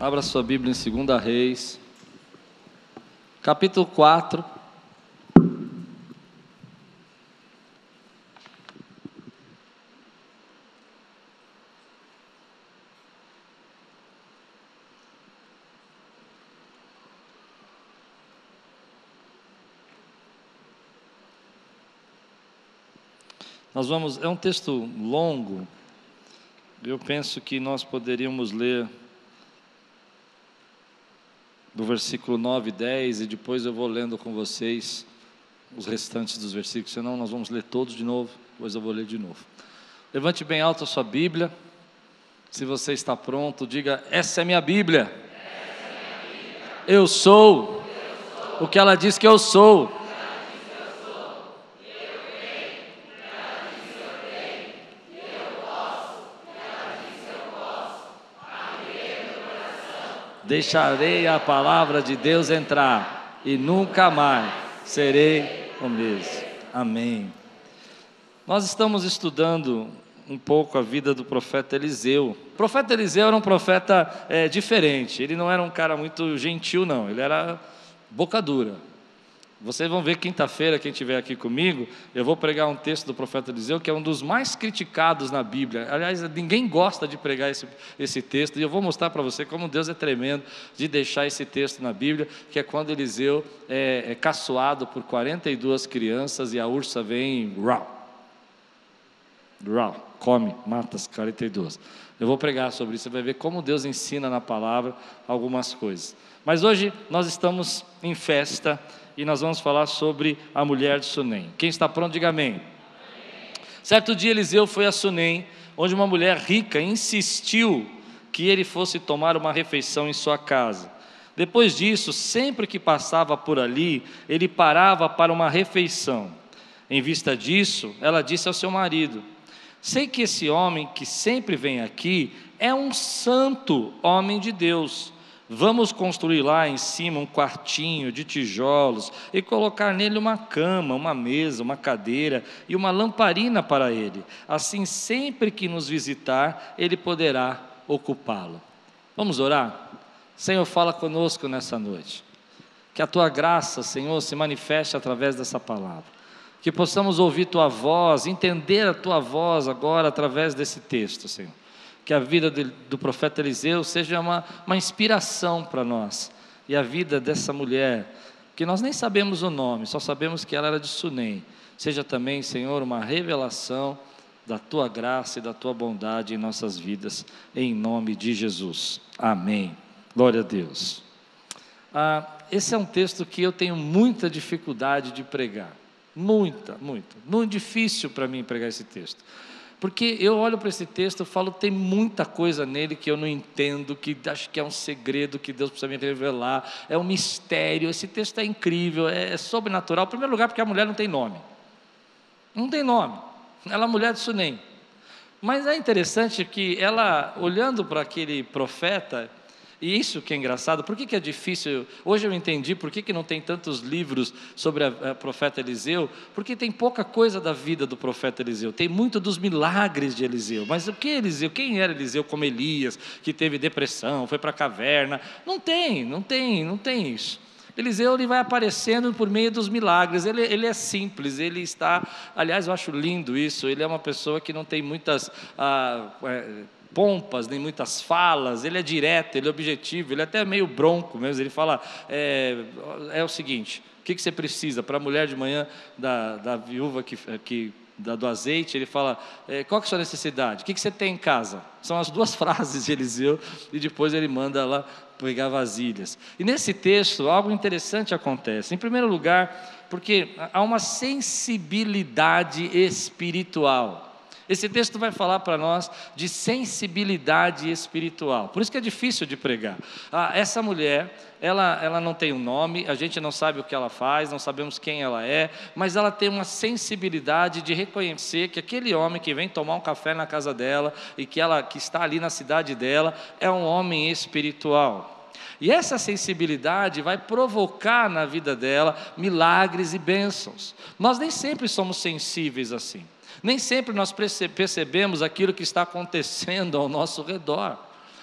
Abra sua Bíblia em 2 Reis, capítulo 4. Nós vamos, é um texto longo, eu penso que nós poderíamos ler do versículo 9 e 10, e depois eu vou lendo com vocês os restantes dos versículos, senão nós vamos ler todos de novo, depois eu vou ler de novo. Levante bem alto a sua Bíblia, se você está pronto, diga: Essa é minha Bíblia. É minha Bíblia. Eu, sou eu sou o que ela diz que eu sou. Deixarei a palavra de Deus entrar e nunca mais serei o mesmo. Amém. Nós estamos estudando um pouco a vida do profeta Eliseu. O profeta Eliseu era um profeta é, diferente, ele não era um cara muito gentil, não, ele era boca dura. Vocês vão ver quinta-feira, quem estiver aqui comigo, eu vou pregar um texto do profeta Eliseu, que é um dos mais criticados na Bíblia. Aliás, ninguém gosta de pregar esse, esse texto, e eu vou mostrar para você como Deus é tremendo de deixar esse texto na Bíblia, que é quando Eliseu é, é caçoado por 42 crianças e a ursa vem, rau, rau, come, mata as 42. Eu vou pregar sobre isso, você vai ver como Deus ensina na palavra algumas coisas. Mas hoje nós estamos em festa e nós vamos falar sobre a mulher de Sunem. Quem está pronto, diga amém. amém. Certo dia Eliseu foi a Sunem, onde uma mulher rica insistiu que ele fosse tomar uma refeição em sua casa. Depois disso, sempre que passava por ali, ele parava para uma refeição. Em vista disso, ela disse ao seu marido: Sei que esse homem que sempre vem aqui é um santo homem de Deus Vamos construir lá em cima um quartinho de tijolos e colocar nele uma cama, uma mesa, uma cadeira e uma lamparina para ele. Assim, sempre que nos visitar, ele poderá ocupá-lo. Vamos orar? Senhor, fala conosco nessa noite. Que a tua graça, Senhor, se manifeste através dessa palavra. Que possamos ouvir tua voz, entender a tua voz agora através desse texto, Senhor que a vida do profeta Eliseu seja uma, uma inspiração para nós. E a vida dessa mulher, que nós nem sabemos o nome, só sabemos que ela era de Sunem, seja também, Senhor, uma revelação da tua graça e da tua bondade em nossas vidas, em nome de Jesus. Amém. Glória a Deus. Ah, esse é um texto que eu tenho muita dificuldade de pregar. Muita, muita. Muito difícil para mim pregar esse texto. Porque eu olho para esse texto e falo, tem muita coisa nele que eu não entendo, que acho que é um segredo que Deus precisa me revelar, é um mistério. Esse texto é incrível, é, é sobrenatural. Em primeiro lugar, porque a mulher não tem nome. Não tem nome. Ela é mulher de Sunem. Mas é interessante que ela, olhando para aquele profeta, e isso que é engraçado, por que, que é difícil? Hoje eu entendi por que, que não tem tantos livros sobre o profeta Eliseu, porque tem pouca coisa da vida do profeta Eliseu, tem muito dos milagres de Eliseu. Mas o que é Eliseu? Quem era Eliseu como Elias, que teve depressão, foi para a caverna? Não tem, não tem, não tem isso. Eliseu ele vai aparecendo por meio dos milagres, ele, ele é simples, ele está, aliás, eu acho lindo isso, ele é uma pessoa que não tem muitas. Ah, é, pompas, nem muitas falas, ele é direto, ele é objetivo, ele é até meio bronco mesmo. Ele fala: é, é o seguinte, o que, que você precisa? Para a mulher de manhã da, da viúva que, que da, do azeite, ele fala: é, qual é a sua necessidade? O que, que você tem em casa? São as duas frases de Eliseu, e depois ele manda lá pegar vasilhas. E nesse texto, algo interessante acontece. Em primeiro lugar, porque há uma sensibilidade espiritual. Esse texto vai falar para nós de sensibilidade espiritual. Por isso que é difícil de pregar. Ah, essa mulher, ela, ela não tem um nome, a gente não sabe o que ela faz, não sabemos quem ela é, mas ela tem uma sensibilidade de reconhecer que aquele homem que vem tomar um café na casa dela e que ela que está ali na cidade dela é um homem espiritual. E essa sensibilidade vai provocar na vida dela milagres e bênçãos. Nós nem sempre somos sensíveis assim. Nem sempre nós percebemos aquilo que está acontecendo ao nosso redor.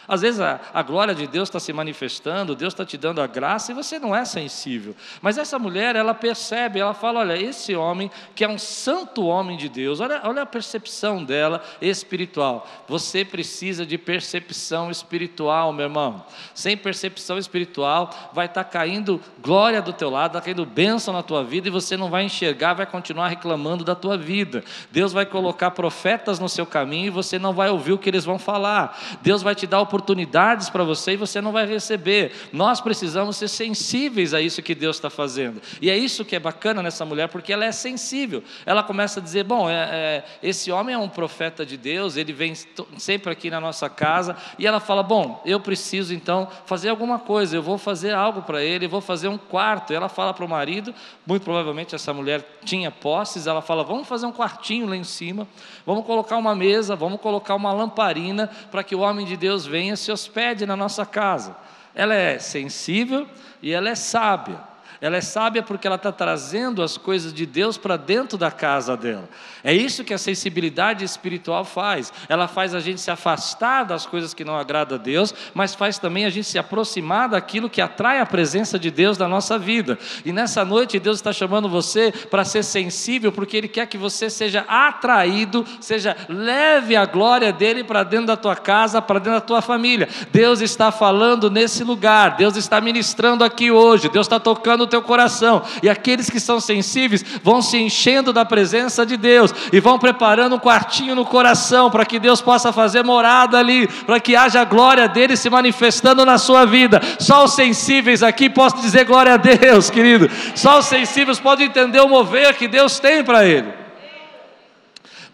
Às vezes a, a glória de Deus está se manifestando, Deus está te dando a graça e você não é sensível. Mas essa mulher, ela percebe, ela fala: olha, esse homem que é um santo homem de Deus, olha, olha a percepção dela espiritual. Você precisa de percepção espiritual, meu irmão. Sem percepção espiritual, vai estar tá caindo glória do teu lado, está caindo bênção na tua vida e você não vai enxergar, vai continuar reclamando da tua vida. Deus vai colocar profetas no seu caminho e você não vai ouvir o que eles vão falar. Deus vai te dar oportunidades para você e você não vai receber. Nós precisamos ser sensíveis a isso que Deus está fazendo. E é isso que é bacana nessa mulher, porque ela é sensível. Ela começa a dizer: Bom, é, é, esse homem é um profeta de Deus, ele vem sempre aqui na nossa casa. E ela fala: Bom, eu preciso então fazer alguma coisa, eu vou fazer algo para ele, vou fazer um quarto. E ela fala para o marido: muito provavelmente essa mulher tinha posses, ela fala: Vamos fazer um quartinho lá em cima, vamos colocar uma mesa, vamos colocar uma lamparina para que o homem de Deus venha se hospede na nossa casa. Ela é sensível e ela é sábia. Ela é sábia porque ela está trazendo as coisas de Deus para dentro da casa dela. É isso que a sensibilidade espiritual faz. Ela faz a gente se afastar das coisas que não agradam a Deus, mas faz também a gente se aproximar daquilo que atrai a presença de Deus na nossa vida. E nessa noite Deus está chamando você para ser sensível, porque Ele quer que você seja atraído, seja leve a glória dele para dentro da tua casa, para dentro da tua família. Deus está falando nesse lugar, Deus está ministrando aqui hoje, Deus está tocando o teu coração. E aqueles que são sensíveis vão se enchendo da presença de Deus e vão preparando um quartinho no coração para que Deus possa fazer morada ali, para que haja a glória dele se manifestando na sua vida. Só os sensíveis aqui posso dizer glória a Deus, querido. Só os sensíveis podem entender o mover que Deus tem para ele.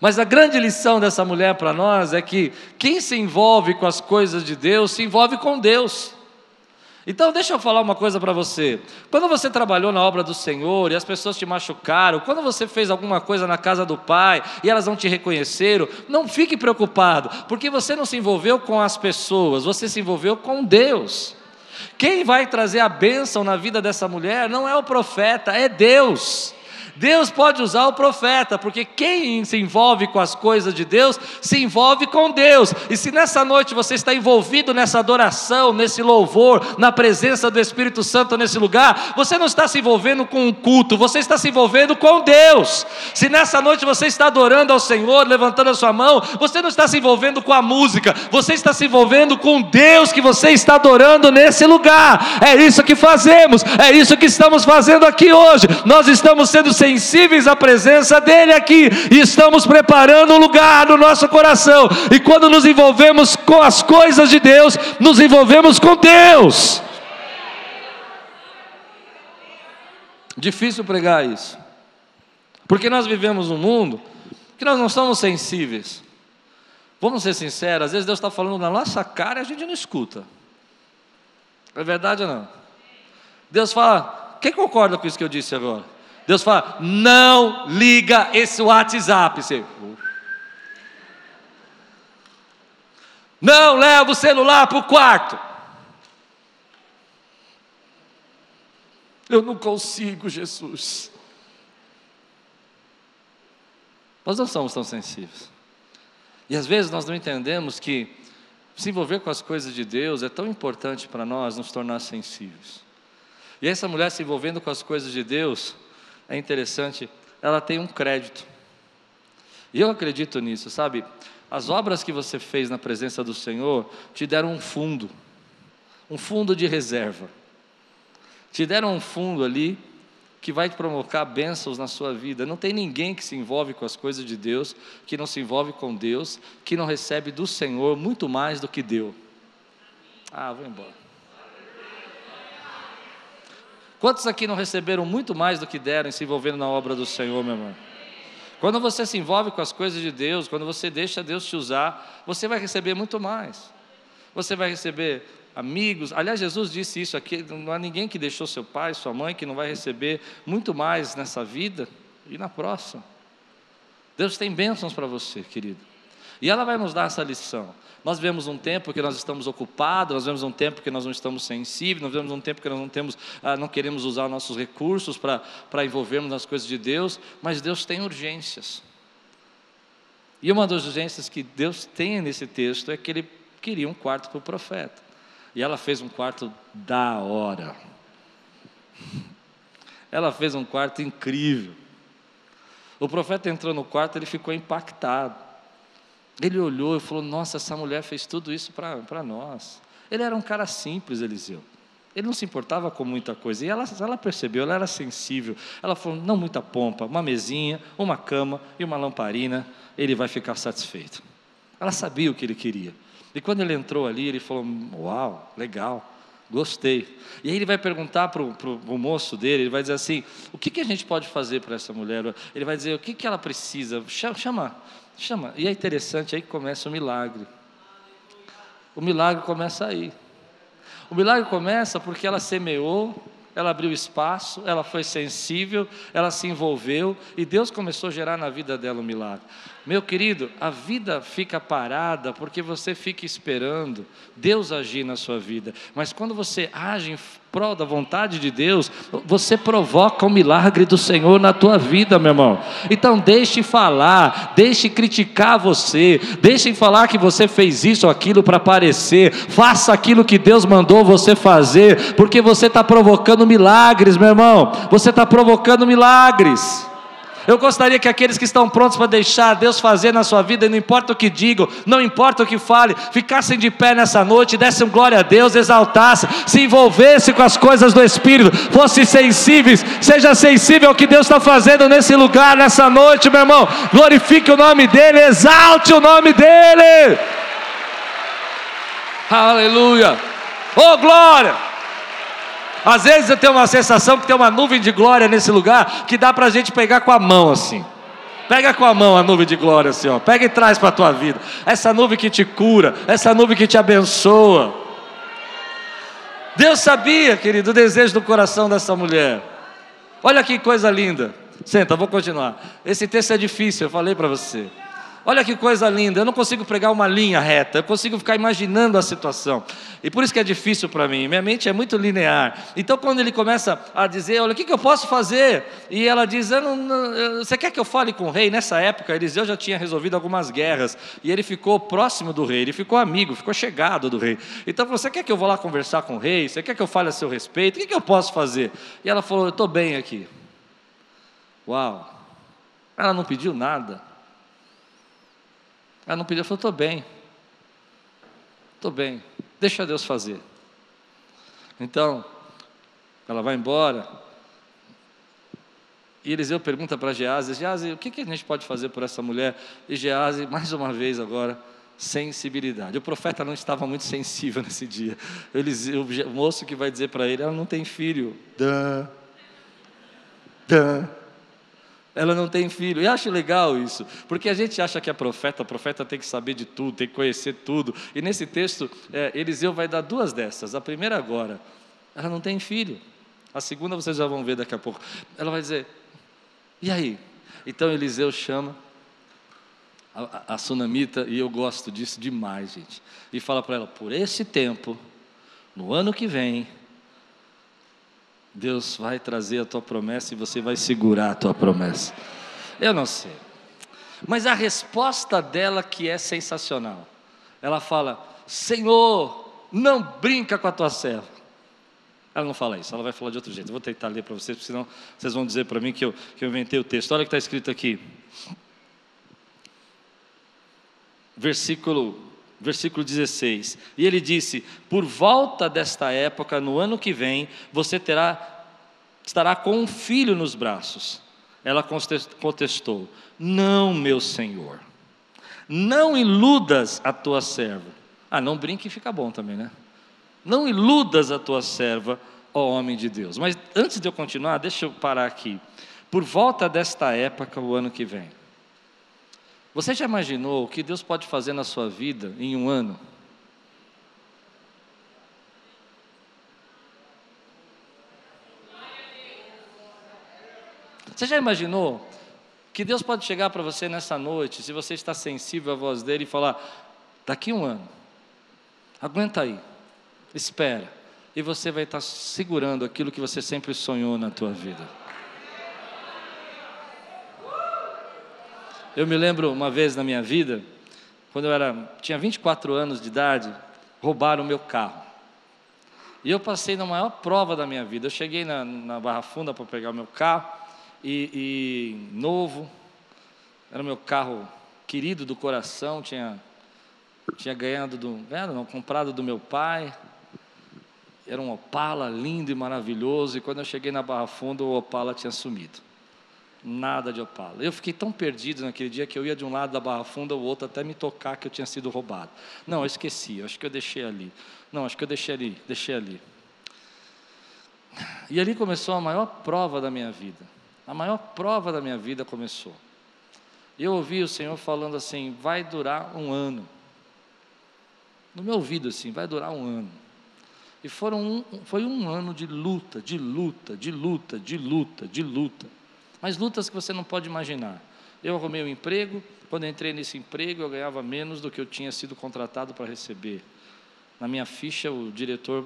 Mas a grande lição dessa mulher para nós é que quem se envolve com as coisas de Deus se envolve com Deus. Então, deixa eu falar uma coisa para você. Quando você trabalhou na obra do Senhor e as pessoas te machucaram, quando você fez alguma coisa na casa do Pai e elas não te reconheceram, não fique preocupado, porque você não se envolveu com as pessoas, você se envolveu com Deus. Quem vai trazer a bênção na vida dessa mulher não é o profeta, é Deus. Deus pode usar o profeta, porque quem se envolve com as coisas de Deus, se envolve com Deus. E se nessa noite você está envolvido nessa adoração, nesse louvor, na presença do Espírito Santo nesse lugar, você não está se envolvendo com um culto, você está se envolvendo com Deus. Se nessa noite você está adorando ao Senhor, levantando a sua mão, você não está se envolvendo com a música, você está se envolvendo com Deus que você está adorando nesse lugar. É isso que fazemos, é isso que estamos fazendo aqui hoje. Nós estamos sendo sensíveis à presença dEle aqui, e estamos preparando um lugar no nosso coração, e quando nos envolvemos com as coisas de Deus, nos envolvemos com Deus. Difícil pregar isso, porque nós vivemos um mundo que nós não somos sensíveis. Vamos ser sinceros, às vezes Deus está falando na nossa cara e a gente não escuta. É verdade ou não? Deus fala, quem concorda com isso que eu disse agora? Deus fala: não liga esse WhatsApp. Você, não leva o celular para o quarto. Eu não consigo, Jesus. Nós não somos tão sensíveis. E às vezes nós não entendemos que se envolver com as coisas de Deus é tão importante para nós nos tornar sensíveis. E essa mulher se envolvendo com as coisas de Deus, é interessante, ela tem um crédito. E eu acredito nisso, sabe? As obras que você fez na presença do Senhor te deram um fundo, um fundo de reserva. Te deram um fundo ali que vai te provocar bênçãos na sua vida. Não tem ninguém que se envolve com as coisas de Deus, que não se envolve com Deus, que não recebe do Senhor muito mais do que deu. Ah, vou embora. Quantos aqui não receberam muito mais do que deram se envolvendo na obra do Senhor, meu irmão? Quando você se envolve com as coisas de Deus, quando você deixa Deus te usar, você vai receber muito mais. Você vai receber amigos. Aliás, Jesus disse isso aqui: não há ninguém que deixou seu pai, sua mãe, que não vai receber muito mais nessa vida e na próxima. Deus tem bênçãos para você, querido. E ela vai nos dar essa lição. Nós vemos um tempo que nós estamos ocupados, nós vemos um tempo que nós não estamos sensíveis, nós vemos um tempo que nós não temos, ah, não queremos usar nossos recursos para, envolvermos nas coisas de Deus, mas Deus tem urgências. E uma das urgências que Deus tem nesse texto é que Ele queria um quarto para o profeta. E ela fez um quarto da hora. Ela fez um quarto incrível. O profeta entrou no quarto, ele ficou impactado. Ele olhou e falou: Nossa, essa mulher fez tudo isso para nós. Ele era um cara simples, Eliseu. Ele não se importava com muita coisa. E ela, ela percebeu, ela era sensível. Ela falou: Não muita pompa, uma mesinha, uma cama e uma lamparina, ele vai ficar satisfeito. Ela sabia o que ele queria. E quando ele entrou ali, ele falou: Uau, legal. Gostei. E aí ele vai perguntar para o moço dele, ele vai dizer assim: o que, que a gente pode fazer para essa mulher? Ele vai dizer: o que, que ela precisa? Chama, chama. E é interessante, aí que começa o milagre. O milagre começa aí. O milagre começa porque ela semeou, ela abriu espaço, ela foi sensível, ela se envolveu e Deus começou a gerar na vida dela um milagre. Meu querido, a vida fica parada porque você fica esperando Deus agir na sua vida. Mas quando você age prol da vontade de Deus, você provoca o milagre do Senhor na tua vida, meu irmão. Então deixe falar, deixe criticar você, deixe falar que você fez isso ou aquilo para aparecer. Faça aquilo que Deus mandou você fazer, porque você está provocando milagres, meu irmão. Você está provocando milagres. Eu gostaria que aqueles que estão prontos para deixar Deus fazer na sua vida, não importa o que digam, não importa o que fale, ficassem de pé nessa noite, dessem glória a Deus, exaltassem, se envolvessem com as coisas do Espírito, fossem sensíveis, seja sensível ao que Deus está fazendo nesse lugar, nessa noite, meu irmão. Glorifique o nome dEle, exalte o nome dEle. Aleluia. Oh glória! Às vezes eu tenho uma sensação que tem uma nuvem de glória nesse lugar que dá para a gente pegar com a mão assim. Pega com a mão a nuvem de glória assim, ó. Pega e traz para a tua vida. Essa nuvem que te cura, essa nuvem que te abençoa. Deus sabia, querido, o desejo do coração dessa mulher. Olha que coisa linda. Senta, vou continuar. Esse texto é difícil, eu falei para você. Olha que coisa linda, eu não consigo pregar uma linha reta, eu consigo ficar imaginando a situação. E por isso que é difícil para mim, minha mente é muito linear. Então, quando ele começa a dizer, olha, o que, que eu posso fazer? E ela diz, não, não, você quer que eu fale com o rei? Nessa época, Eliseu já tinha resolvido algumas guerras, e ele ficou próximo do rei, ele ficou amigo, ficou chegado do rei. Então, você quer que eu vou lá conversar com o rei? Você quer que eu fale a seu respeito? O que, que eu posso fazer? E ela falou, eu estou bem aqui. Uau! Ela não pediu nada. Ela não pediu, falou: estou bem, estou bem, deixa Deus fazer. Então, ela vai embora. E Eliseu pergunta para Gease: Gease, o que, que a gente pode fazer por essa mulher? E Gease, mais uma vez agora, sensibilidade. O profeta não estava muito sensível nesse dia. Eliseu, o moço que vai dizer para ele: ela não tem filho. Dã, dã ela não tem filho. E acho legal isso, porque a gente acha que é profeta, profeta tem que saber de tudo, tem que conhecer tudo. E nesse texto, é, Eliseu vai dar duas dessas. A primeira agora, ela não tem filho. A segunda vocês já vão ver daqui a pouco. Ela vai dizer: e aí? Então Eliseu chama a, a, a sunamita, e eu gosto disso demais, gente, e fala para ela: por esse tempo, no ano que vem, Deus vai trazer a tua promessa e você vai segurar a tua promessa. Eu não sei. Mas a resposta dela que é sensacional. Ela fala: Senhor, não brinca com a tua serva. Ela não fala isso, ela vai falar de outro jeito. Eu vou tentar ler para vocês, porque senão vocês vão dizer para mim que eu, que eu inventei o texto. Olha o que está escrito aqui. Versículo versículo 16. E ele disse: Por volta desta época, no ano que vem, você terá, estará com um filho nos braços. Ela contestou: Não, meu senhor, não iludas a tua serva. Ah, não brinque fica bom também, né? Não iludas a tua serva, ó homem de Deus. Mas antes de eu continuar, deixa eu parar aqui. Por volta desta época, o ano que vem. Você já imaginou o que Deus pode fazer na sua vida em um ano? Você já imaginou que Deus pode chegar para você nessa noite, se você está sensível à voz dele, e falar: daqui um ano, aguenta aí, espera, e você vai estar segurando aquilo que você sempre sonhou na tua vida. Eu me lembro uma vez na minha vida quando eu era, tinha 24 anos de idade, roubaram o meu carro. E eu passei na maior prova da minha vida. Eu cheguei na, na Barra Funda para pegar o meu carro, e, e novo, era o meu carro querido do coração, tinha, tinha ganhado, do, não, comprado do meu pai. Era um Opala lindo e maravilhoso, e quando eu cheguei na Barra Funda, o Opala tinha sumido. Nada de Opala. Eu fiquei tão perdido naquele dia que eu ia de um lado da Barra Funda ao outro até me tocar que eu tinha sido roubado. Não, eu esqueci, acho que eu deixei ali. Não, acho que eu deixei ali, deixei ali. E ali começou a maior prova da minha vida. A maior prova da minha vida começou. Eu ouvi o Senhor falando assim: vai durar um ano. No meu ouvido, assim, vai durar um ano. E foram um, foi um ano de luta, de luta, de luta, de luta, de luta. Mas lutas que você não pode imaginar. Eu arrumei um emprego, quando entrei nesse emprego, eu ganhava menos do que eu tinha sido contratado para receber. Na minha ficha, o diretor,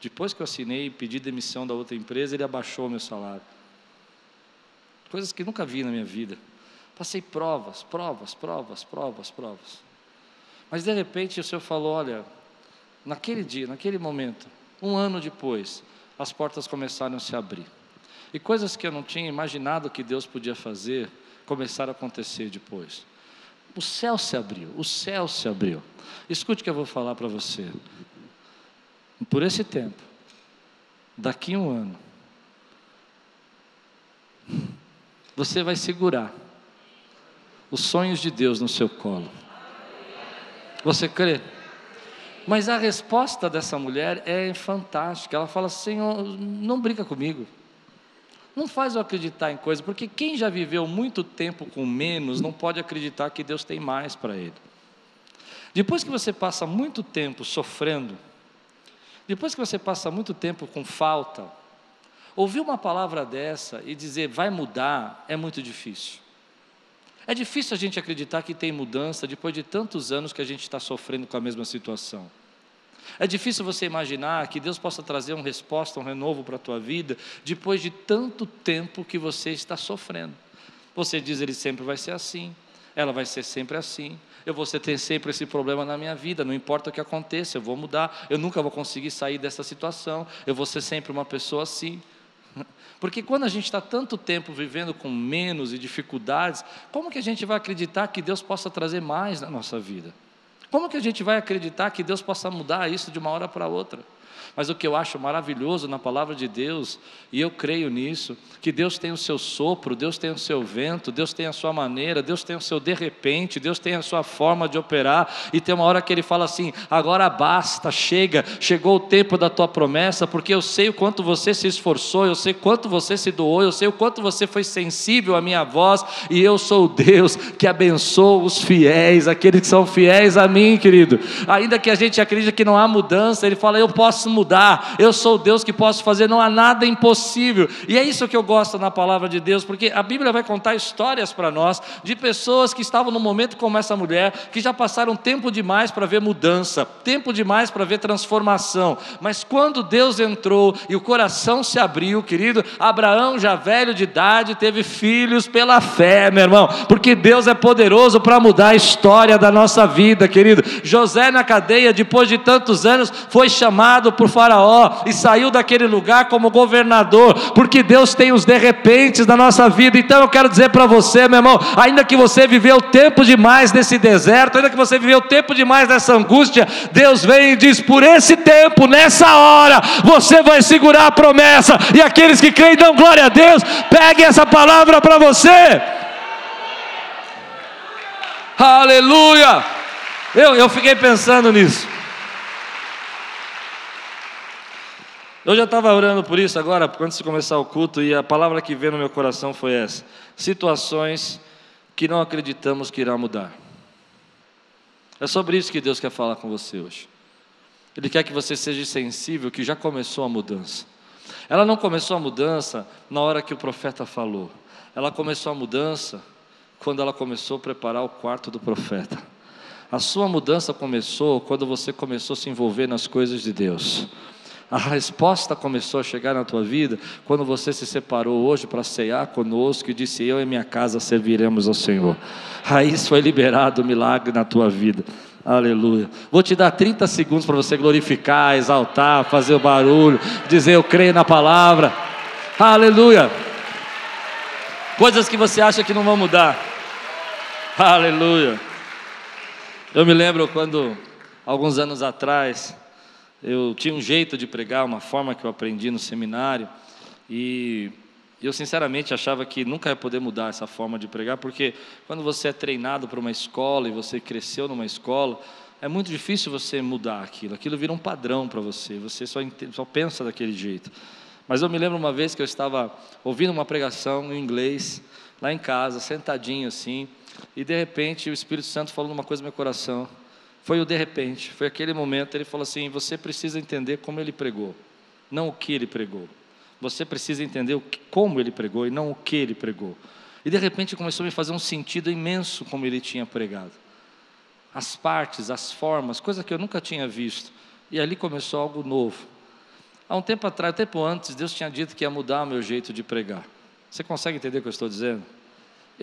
depois que eu assinei e pedi demissão da outra empresa, ele abaixou meu salário. Coisas que nunca vi na minha vida. Passei provas, provas, provas, provas, provas. Mas de repente o Senhor falou: olha, naquele dia, naquele momento, um ano depois, as portas começaram a se abrir. E coisas que eu não tinha imaginado que Deus podia fazer, começaram a acontecer depois. O céu se abriu, o céu se abriu. Escute o que eu vou falar para você. Por esse tempo, daqui um ano, você vai segurar os sonhos de Deus no seu colo. Você crê? Mas a resposta dessa mulher é fantástica. Ela fala: Senhor, não brinca comigo. Não faz eu acreditar em coisas, porque quem já viveu muito tempo com menos não pode acreditar que Deus tem mais para ele. Depois que você passa muito tempo sofrendo, depois que você passa muito tempo com falta, ouvir uma palavra dessa e dizer vai mudar é muito difícil. É difícil a gente acreditar que tem mudança depois de tantos anos que a gente está sofrendo com a mesma situação. É difícil você imaginar que Deus possa trazer uma resposta, um renovo para a tua vida, depois de tanto tempo que você está sofrendo. Você diz, ele sempre vai ser assim, ela vai ser sempre assim, eu vou ter sempre esse problema na minha vida, não importa o que aconteça, eu vou mudar, eu nunca vou conseguir sair dessa situação, eu vou ser sempre uma pessoa assim. Porque quando a gente está tanto tempo vivendo com menos e dificuldades, como que a gente vai acreditar que Deus possa trazer mais na nossa vida? Como que a gente vai acreditar que Deus possa mudar isso de uma hora para outra? Mas o que eu acho maravilhoso na palavra de Deus, e eu creio nisso, que Deus tem o seu sopro, Deus tem o seu vento, Deus tem a sua maneira, Deus tem o seu de repente, Deus tem a sua forma de operar, e tem uma hora que Ele fala assim: agora basta, chega, chegou o tempo da tua promessa, porque eu sei o quanto você se esforçou, eu sei quanto você se doou, eu sei o quanto você foi sensível à minha voz, e eu sou o Deus que abençoa os fiéis, aqueles que são fiéis a mim, querido. Ainda que a gente acredite que não há mudança, Ele fala: eu posso mudar mudar, eu sou o Deus que posso fazer, não há nada impossível. E é isso que eu gosto na palavra de Deus, porque a Bíblia vai contar histórias para nós de pessoas que estavam no momento como essa mulher, que já passaram tempo demais para ver mudança, tempo demais para ver transformação. Mas quando Deus entrou e o coração se abriu, querido, Abraão, já velho de idade, teve filhos pela fé, meu irmão, porque Deus é poderoso para mudar a história da nossa vida, querido. José na cadeia, depois de tantos anos, foi chamado por Faraó e saiu daquele lugar como governador, porque Deus tem os de repentes da nossa vida. Então eu quero dizer para você, meu irmão, ainda que você viveu tempo demais nesse deserto, ainda que você viveu tempo demais nessa angústia, Deus vem e diz: por esse tempo, nessa hora, você vai segurar a promessa. E aqueles que creem, dão glória a Deus, pegue essa palavra para você. Aleluia! Eu, eu fiquei pensando nisso. Eu já estava orando por isso agora, antes de começar o culto, e a palavra que veio no meu coração foi essa: situações que não acreditamos que irá mudar. É sobre isso que Deus quer falar com você hoje. Ele quer que você seja sensível que já começou a mudança. Ela não começou a mudança na hora que o profeta falou. Ela começou a mudança quando ela começou a preparar o quarto do profeta. A sua mudança começou quando você começou a se envolver nas coisas de Deus. A resposta começou a chegar na tua vida quando você se separou hoje para cear conosco e disse: Eu e minha casa serviremos ao Senhor. Aí foi liberado o milagre na tua vida. Aleluia. Vou te dar 30 segundos para você glorificar, exaltar, fazer o barulho, dizer eu creio na palavra. Aleluia. Coisas que você acha que não vão mudar. Aleluia. Eu me lembro quando, alguns anos atrás, eu tinha um jeito de pregar, uma forma que eu aprendi no seminário, e eu sinceramente achava que nunca ia poder mudar essa forma de pregar, porque quando você é treinado para uma escola e você cresceu numa escola, é muito difícil você mudar aquilo, aquilo vira um padrão para você, você só, só pensa daquele jeito. Mas eu me lembro uma vez que eu estava ouvindo uma pregação em inglês, lá em casa, sentadinho assim, e de repente o Espírito Santo falou uma coisa no meu coração. Foi o de repente, foi aquele momento, ele falou assim: você precisa entender como ele pregou, não o que ele pregou. Você precisa entender que, como ele pregou e não o que ele pregou. E de repente começou a me fazer um sentido imenso como ele tinha pregado. As partes, as formas, coisa que eu nunca tinha visto. E ali começou algo novo. Há um tempo atrás, um tempo antes, Deus tinha dito que ia mudar o meu jeito de pregar. Você consegue entender o que eu estou dizendo?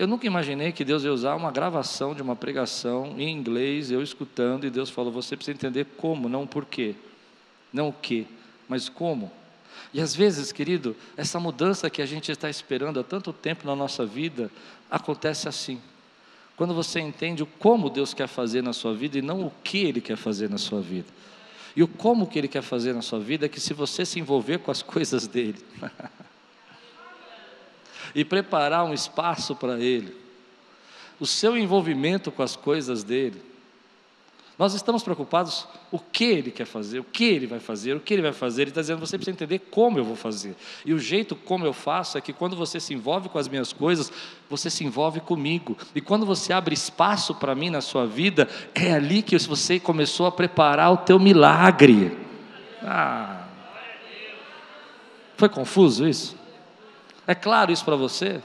Eu nunca imaginei que Deus ia usar uma gravação de uma pregação em inglês, eu escutando, e Deus falou: você precisa entender como, não o porquê. Não o que, mas como. E às vezes, querido, essa mudança que a gente está esperando há tanto tempo na nossa vida, acontece assim. Quando você entende o como Deus quer fazer na sua vida e não o que Ele quer fazer na sua vida. E o como que Ele quer fazer na sua vida é que se você se envolver com as coisas dEle, e preparar um espaço para Ele, o seu envolvimento com as coisas dEle, nós estamos preocupados o que ele quer fazer, o que ele vai fazer, o que ele vai fazer. Ele está dizendo, você precisa entender como eu vou fazer. E o jeito como eu faço é que quando você se envolve com as minhas coisas, você se envolve comigo. E quando você abre espaço para mim na sua vida, é ali que você começou a preparar o teu milagre. Ah. Foi confuso isso? É claro isso para você?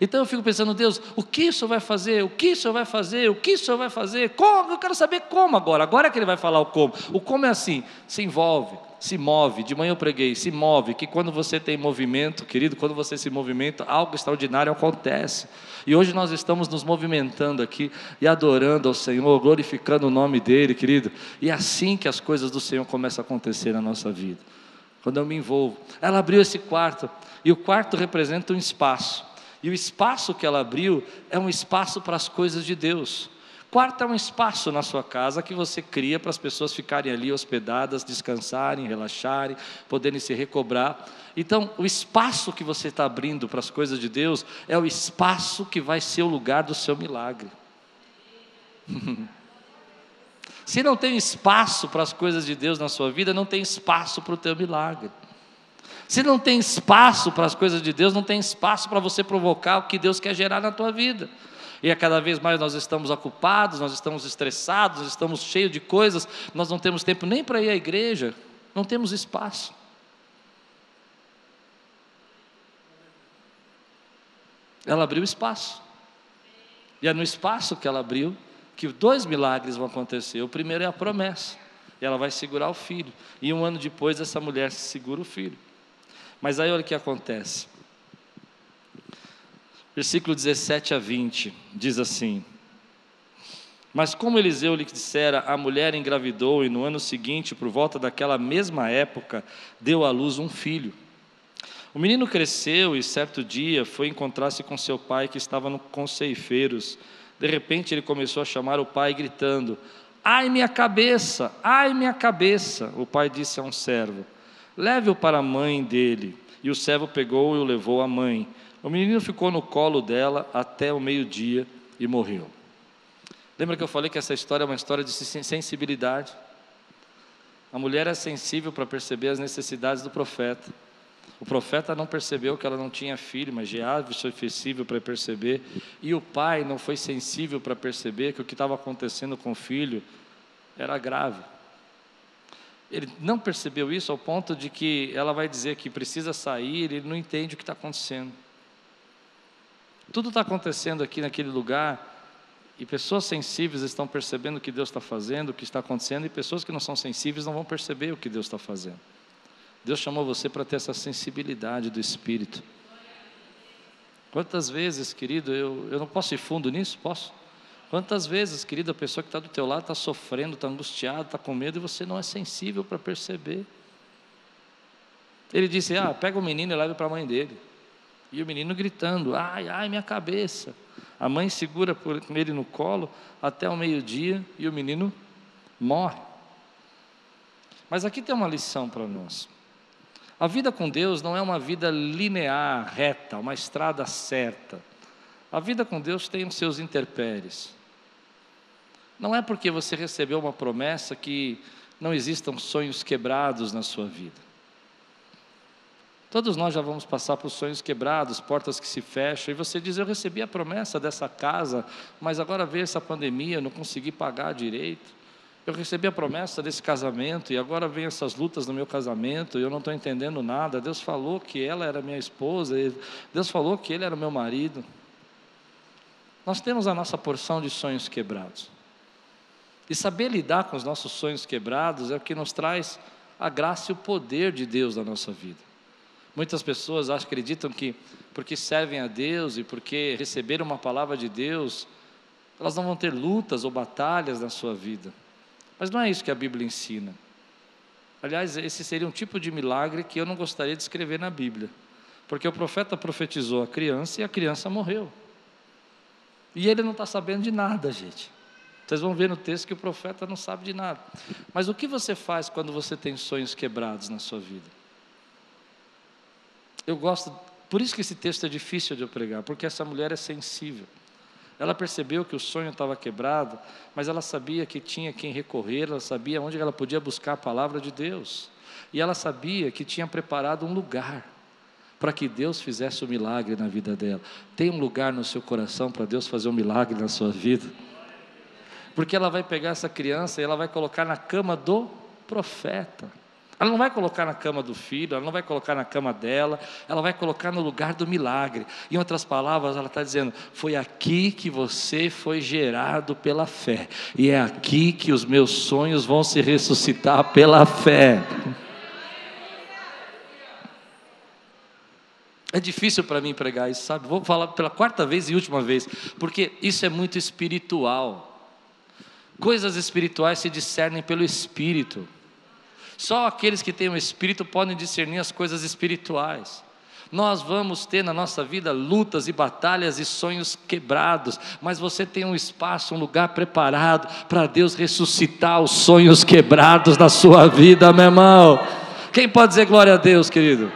Então eu fico pensando, Deus, o que o Senhor vai fazer? O que o Senhor vai fazer? O que o Senhor vai fazer? Como? Eu quero saber como agora. Agora é que ele vai falar o como. O como é assim: se envolve, se move. De manhã eu preguei, se move. Que quando você tem movimento, querido, quando você se movimenta, algo extraordinário acontece. E hoje nós estamos nos movimentando aqui e adorando ao Senhor, glorificando o nome dEle, querido. E é assim que as coisas do Senhor começam a acontecer na nossa vida. Quando eu me envolvo. Ela abriu esse quarto, e o quarto representa um espaço. E o espaço que ela abriu é um espaço para as coisas de Deus. Quarto é um espaço na sua casa que você cria para as pessoas ficarem ali hospedadas, descansarem, relaxarem, poderem se recobrar. Então, o espaço que você está abrindo para as coisas de Deus é o espaço que vai ser o lugar do seu milagre. Se não tem espaço para as coisas de Deus na sua vida, não tem espaço para o teu milagre. Se não tem espaço para as coisas de Deus, não tem espaço para você provocar o que Deus quer gerar na tua vida. E a cada vez mais nós estamos ocupados, nós estamos estressados, nós estamos cheios de coisas, nós não temos tempo nem para ir à igreja, não temos espaço. Ela abriu espaço. E é no espaço que ela abriu que dois milagres vão acontecer. O primeiro é a promessa. E ela vai segurar o filho. E um ano depois essa mulher segura o filho. Mas aí olha o que acontece. Versículo 17 a 20 diz assim: Mas como Eliseu lhe dissera, a mulher engravidou e no ano seguinte, por volta daquela mesma época, deu à luz um filho. O menino cresceu e certo dia foi encontrar-se com seu pai que estava no, com ceifeiros. De repente ele começou a chamar o pai, gritando: Ai, minha cabeça, ai, minha cabeça. O pai disse a um servo: Leve-o para a mãe dele. E o servo pegou e o levou à mãe. O menino ficou no colo dela até o meio-dia e morreu. Lembra que eu falei que essa história é uma história de sensibilidade? A mulher é sensível para perceber as necessidades do profeta. O profeta não percebeu que ela não tinha filho, mas Geave foi sensível para perceber. E o pai não foi sensível para perceber que o que estava acontecendo com o filho era grave. Ele não percebeu isso ao ponto de que ela vai dizer que precisa sair, ele não entende o que está acontecendo. Tudo está acontecendo aqui naquele lugar, e pessoas sensíveis estão percebendo o que Deus está fazendo, o que está acontecendo, e pessoas que não são sensíveis não vão perceber o que Deus está fazendo. Deus chamou você para ter essa sensibilidade do Espírito. Quantas vezes, querido, eu, eu não posso ir fundo nisso? Posso? Quantas vezes, querido, a pessoa que está do teu lado está sofrendo, está angustiada, está com medo e você não é sensível para perceber. Ele disse: Ah, pega o menino e leve para a mãe dele. E o menino gritando: Ai, ai, minha cabeça. A mãe segura ele no colo até o meio-dia e o menino morre. Mas aqui tem uma lição para nós. A vida com Deus não é uma vida linear, reta, uma estrada certa. A vida com Deus tem os seus interpéries. Não é porque você recebeu uma promessa que não existam sonhos quebrados na sua vida. Todos nós já vamos passar por sonhos quebrados, portas que se fecham, e você diz: Eu recebi a promessa dessa casa, mas agora veio essa pandemia, eu não consegui pagar direito. Eu recebi a promessa desse casamento e agora vem essas lutas no meu casamento e eu não estou entendendo nada. Deus falou que ela era minha esposa, Deus falou que ele era meu marido. Nós temos a nossa porção de sonhos quebrados. E saber lidar com os nossos sonhos quebrados é o que nos traz a graça e o poder de Deus na nossa vida. Muitas pessoas acreditam que porque servem a Deus e porque receberam uma palavra de Deus, elas não vão ter lutas ou batalhas na sua vida. Mas não é isso que a Bíblia ensina. Aliás, esse seria um tipo de milagre que eu não gostaria de escrever na Bíblia. Porque o profeta profetizou a criança e a criança morreu. E ele não está sabendo de nada, gente. Vocês vão ver no texto que o profeta não sabe de nada. Mas o que você faz quando você tem sonhos quebrados na sua vida? Eu gosto, por isso que esse texto é difícil de eu pregar, porque essa mulher é sensível. Ela percebeu que o sonho estava quebrado, mas ela sabia que tinha quem recorrer, ela sabia onde ela podia buscar a palavra de Deus. E ela sabia que tinha preparado um lugar para que Deus fizesse o um milagre na vida dela. Tem um lugar no seu coração para Deus fazer um milagre na sua vida? Porque ela vai pegar essa criança e ela vai colocar na cama do profeta. Ela não vai colocar na cama do filho, ela não vai colocar na cama dela, ela vai colocar no lugar do milagre. Em outras palavras, ela está dizendo: foi aqui que você foi gerado pela fé, e é aqui que os meus sonhos vão se ressuscitar pela fé. É difícil para mim pregar isso, sabe? Vou falar pela quarta vez e última vez, porque isso é muito espiritual. Coisas espirituais se discernem pelo espírito. Só aqueles que têm o Espírito podem discernir as coisas espirituais. Nós vamos ter na nossa vida lutas e batalhas e sonhos quebrados, mas você tem um espaço, um lugar preparado para Deus ressuscitar os sonhos quebrados da sua vida, meu irmão. Quem pode dizer glória a Deus, querido?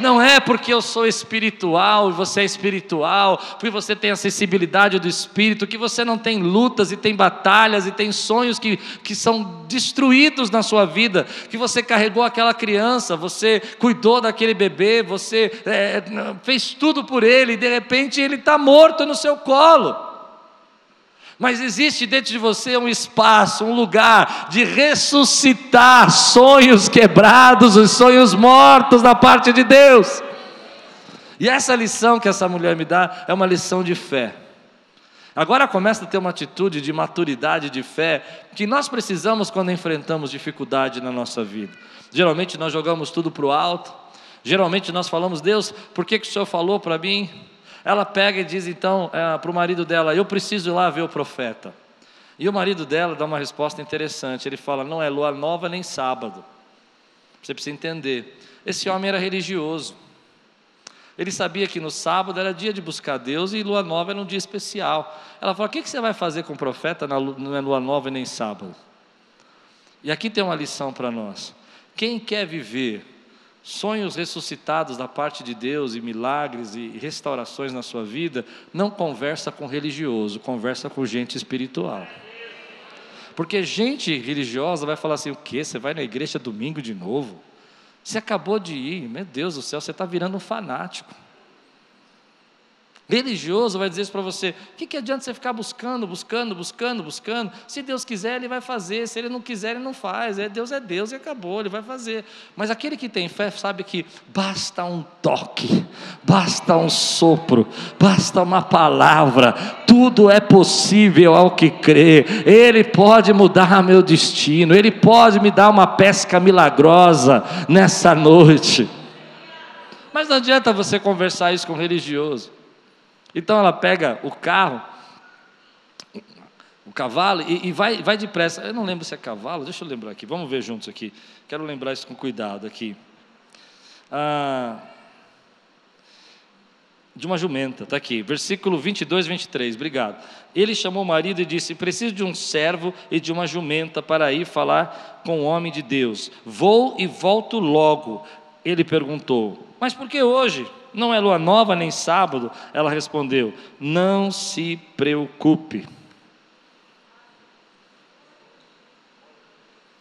Não é porque eu sou espiritual e você é espiritual, porque você tem a sensibilidade do espírito, que você não tem lutas e tem batalhas e tem sonhos que, que são destruídos na sua vida, que você carregou aquela criança, você cuidou daquele bebê, você é, fez tudo por ele e de repente ele está morto no seu colo. Mas existe dentro de você um espaço, um lugar de ressuscitar sonhos quebrados, os sonhos mortos da parte de Deus. E essa lição que essa mulher me dá é uma lição de fé. Agora começa a ter uma atitude de maturidade de fé que nós precisamos quando enfrentamos dificuldade na nossa vida. Geralmente nós jogamos tudo para o alto, geralmente nós falamos, Deus, por que, que o Senhor falou para mim? Ela pega e diz então é, para o marido dela: Eu preciso ir lá ver o profeta. E o marido dela dá uma resposta interessante. Ele fala: Não é lua nova nem sábado. Você precisa entender. Esse homem era religioso. Ele sabia que no sábado era dia de buscar Deus e lua nova era um dia especial. Ela fala: O que você vai fazer com o profeta? Não é lua nova nem sábado. E aqui tem uma lição para nós. Quem quer viver sonhos ressuscitados da parte de Deus e milagres e restaurações na sua vida, não conversa com religioso, conversa com gente espiritual. Porque gente religiosa vai falar assim: o que? Você vai na igreja domingo de novo? Você acabou de ir, meu Deus do céu, você está virando um fanático. Religioso vai dizer isso para você: o que, que adianta você ficar buscando, buscando, buscando, buscando? Se Deus quiser, Ele vai fazer, se Ele não quiser, Ele não faz. É, Deus é Deus e acabou, Ele vai fazer. Mas aquele que tem fé sabe que basta um toque, basta um sopro, basta uma palavra, tudo é possível ao que crê. Ele pode mudar meu destino, Ele pode me dar uma pesca milagrosa nessa noite. Mas não adianta você conversar isso com religioso. Então ela pega o carro, o cavalo, e, e, vai, vai depressa. Eu não lembro se é cavalo, deixa eu lembrar aqui, vamos ver juntos aqui. Quero lembrar isso com cuidado aqui. Ah, de uma jumenta, está aqui, versículo 22, 23, obrigado. Ele chamou o marido e disse: Preciso de um servo e de uma jumenta para ir falar com o homem de Deus. Vou e volto logo. Ele perguntou: Mas por que hoje? Não é lua nova nem sábado? Ela respondeu: Não se preocupe.